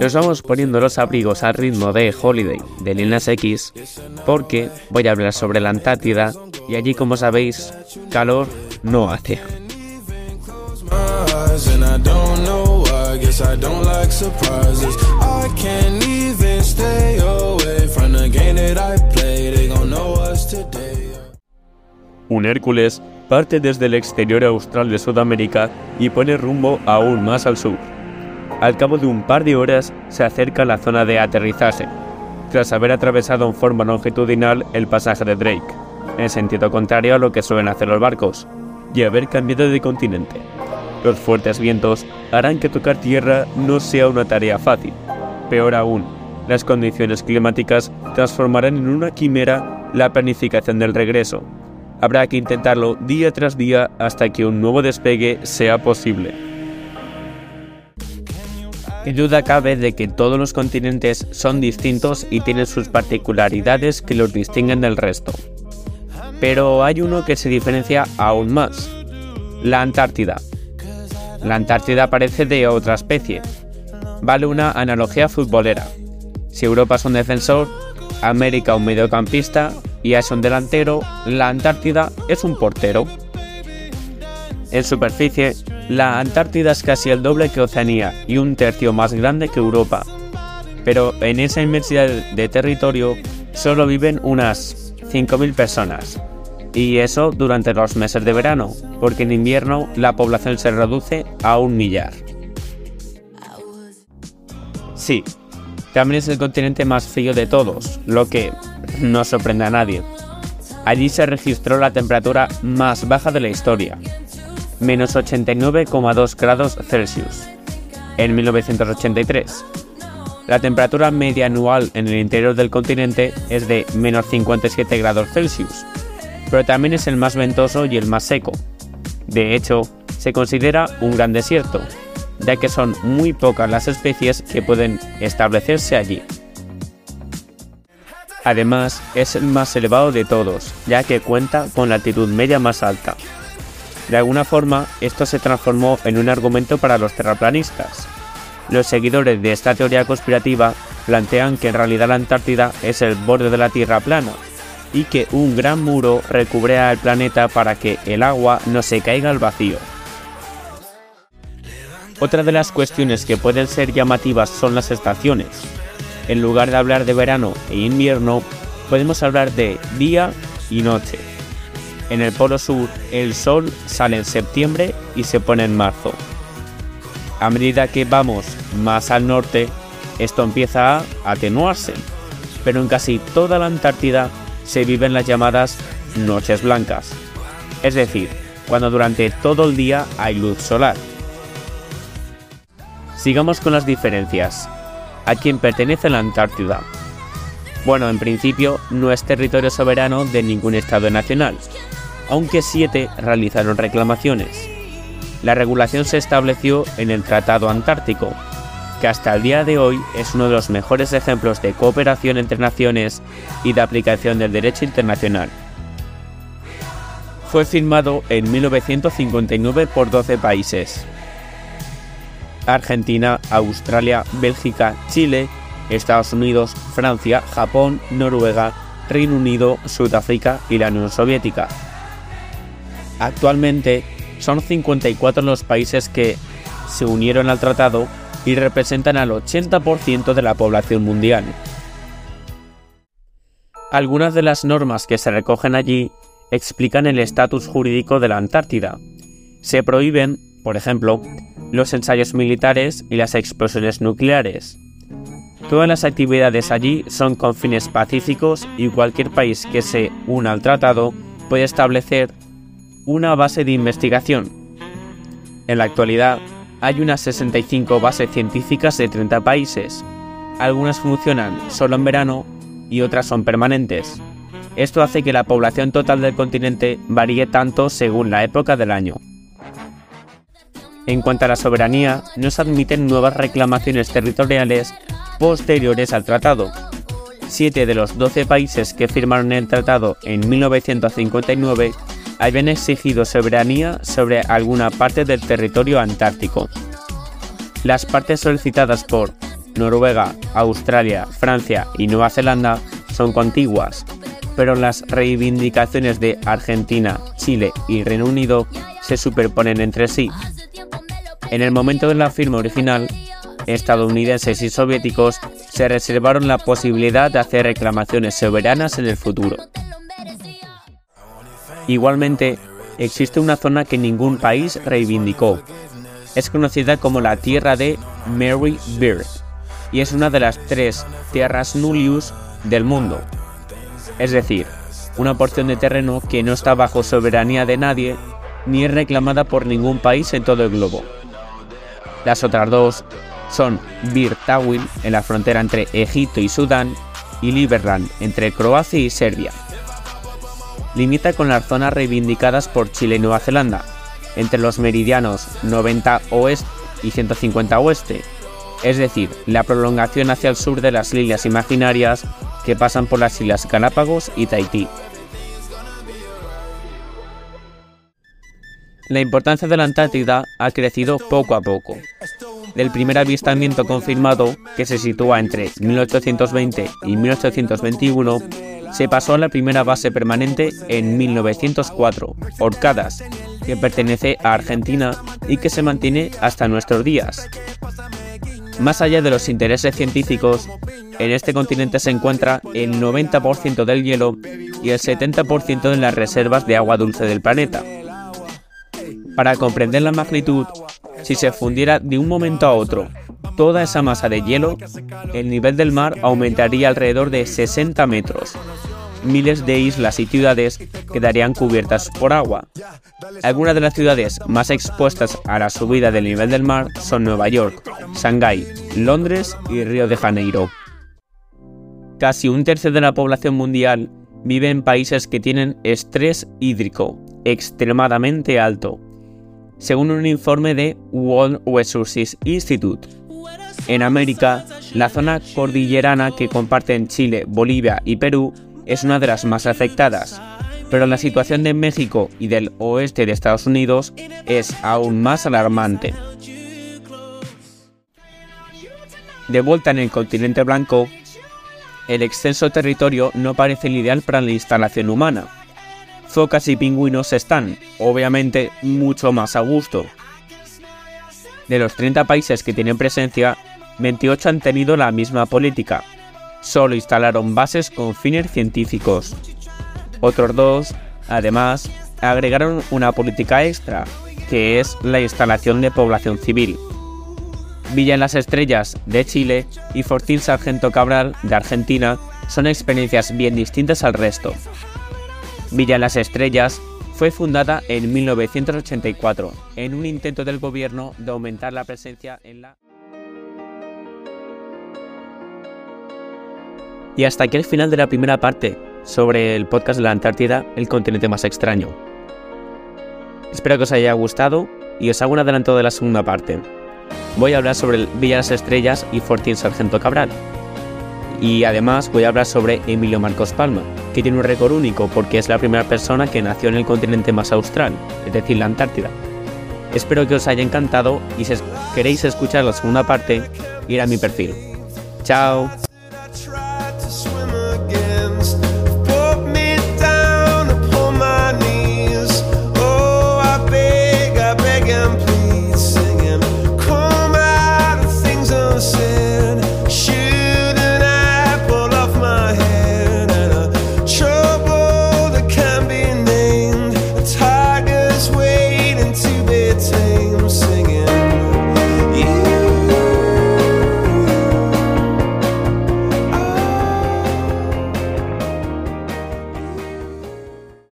Nos vamos poniendo los abrigos al ritmo de Holiday de Lil Nas X porque voy a hablar sobre la Antártida y allí como sabéis calor no hace. Un Hércules parte desde el exterior austral de Sudamérica y pone rumbo aún más al sur. Al cabo de un par de horas se acerca a la zona de aterrizaje, tras haber atravesado en forma longitudinal el pasaje de Drake, en sentido contrario a lo que suelen hacer los barcos, y haber cambiado de continente. Los fuertes vientos harán que tocar tierra no sea una tarea fácil. Peor aún, las condiciones climáticas transformarán en una quimera la planificación del regreso. Habrá que intentarlo día tras día hasta que un nuevo despegue sea posible. Qué duda cabe de que todos los continentes son distintos y tienen sus particularidades que los distinguen del resto. Pero hay uno que se diferencia aún más, la Antártida. La Antártida parece de otra especie. Vale una analogía futbolera. Si Europa es un defensor, América un mediocampista y es un delantero, la Antártida es un portero. En superficie, la Antártida es casi el doble que Oceanía y un tercio más grande que Europa. Pero en esa inmensidad de territorio solo viven unas 5.000 personas, y eso durante los meses de verano, porque en invierno la población se reduce a un millar. Sí, también es el continente más frío de todos, lo que no sorprende a nadie. Allí se registró la temperatura más baja de la historia, menos 89,2 grados Celsius, en 1983. La temperatura media anual en el interior del continente es de menos 57 grados Celsius, pero también es el más ventoso y el más seco. De hecho, se considera un gran desierto, ya que son muy pocas las especies que pueden establecerse allí. Además, es el más elevado de todos, ya que cuenta con la altitud media más alta. De alguna forma, esto se transformó en un argumento para los terraplanistas. Los seguidores de esta teoría conspirativa plantean que en realidad la Antártida es el borde de la Tierra plana, y que un gran muro recubrea el planeta para que el agua no se caiga al vacío. Otra de las cuestiones que pueden ser llamativas son las estaciones. En lugar de hablar de verano e invierno, podemos hablar de día y noche. En el Polo Sur, el sol sale en septiembre y se pone en marzo. A medida que vamos más al norte, esto empieza a atenuarse, pero en casi toda la Antártida se viven las llamadas noches blancas, es decir, cuando durante todo el día hay luz solar. Sigamos con las diferencias. ¿A quién pertenece la Antártida? Bueno, en principio no es territorio soberano de ningún Estado nacional, aunque siete realizaron reclamaciones. La regulación se estableció en el Tratado Antártico, que hasta el día de hoy es uno de los mejores ejemplos de cooperación entre naciones y de aplicación del derecho internacional. Fue firmado en 1959 por 12 países. Argentina, Australia, Bélgica, Chile, Estados Unidos, Francia, Japón, Noruega, Reino Unido, Sudáfrica y la Unión Soviética. Actualmente son 54 los países que se unieron al tratado y representan al 80% de la población mundial. Algunas de las normas que se recogen allí explican el estatus jurídico de la Antártida. Se prohíben, por ejemplo, los ensayos militares y las explosiones nucleares. Todas las actividades allí son con fines pacíficos y cualquier país que se una al tratado puede establecer una base de investigación. En la actualidad, hay unas 65 bases científicas de 30 países. Algunas funcionan solo en verano y otras son permanentes. Esto hace que la población total del continente varíe tanto según la época del año. En cuanto a la soberanía, no se admiten nuevas reclamaciones territoriales posteriores al tratado. Siete de los 12 países que firmaron el tratado en 1959 habían exigido soberanía sobre alguna parte del territorio antártico. Las partes solicitadas por Noruega, Australia, Francia y Nueva Zelanda son contiguas, pero las reivindicaciones de Argentina, Chile y Reino Unido se superponen entre sí. En el momento de la firma original, estadounidenses y soviéticos se reservaron la posibilidad de hacer reclamaciones soberanas en el futuro. Igualmente, existe una zona que ningún país reivindicó. Es conocida como la Tierra de Mary Beard y es una de las tres tierras nullius del mundo. Es decir, una porción de terreno que no está bajo soberanía de nadie ni es reclamada por ningún país en todo el globo. Las otras dos son Bir Tawil en la frontera entre Egipto y Sudán y Liberland entre Croacia y Serbia limita con las zonas reivindicadas por Chile y Nueva Zelanda, entre los meridianos 90 oeste y 150 oeste, es decir, la prolongación hacia el sur de las líneas imaginarias que pasan por las Islas Galápagos y Tahití. La importancia de la Antártida ha crecido poco a poco. Del primer avistamiento confirmado, que se sitúa entre 1820 y 1821, se pasó a la primera base permanente en 1904, Orcadas, que pertenece a Argentina y que se mantiene hasta nuestros días. Más allá de los intereses científicos, en este continente se encuentra el 90% del hielo y el 70% de las reservas de agua dulce del planeta. Para comprender la magnitud, si se fundiera de un momento a otro toda esa masa de hielo, el nivel del mar aumentaría alrededor de 60 metros. Miles de islas y ciudades quedarían cubiertas por agua. Algunas de las ciudades más expuestas a la subida del nivel del mar son Nueva York, Shanghái, Londres y Río de Janeiro. Casi un tercio de la población mundial vive en países que tienen estrés hídrico extremadamente alto, según un informe de World Resources Institute. En América, la zona cordillerana que comparten Chile, Bolivia y Perú es una de las más afectadas, pero la situación de México y del oeste de Estados Unidos es aún más alarmante. De vuelta en el continente blanco, el extenso territorio no parece el ideal para la instalación humana. Focas y pingüinos están, obviamente, mucho más a gusto. De los 30 países que tienen presencia, 28 han tenido la misma política. Solo instalaron bases con fines científicos. Otros dos, además, agregaron una política extra, que es la instalación de población civil. Villa en las Estrellas de Chile y Fortín Sargento Cabral de Argentina son experiencias bien distintas al resto. Villa las Estrellas fue fundada en 1984 en un intento del gobierno de aumentar la presencia en la Y hasta aquí el final de la primera parte sobre el podcast de la Antártida, el continente más extraño. Espero que os haya gustado y os hago un adelanto de la segunda parte. Voy a hablar sobre Villa las Estrellas y Fortín Sargento Cabral. Y además voy a hablar sobre Emilio Marcos Palma, que tiene un récord único porque es la primera persona que nació en el continente más austral, es decir, la Antártida. Espero que os haya encantado y si queréis escuchar la segunda parte, ir a mi perfil. ¡Chao!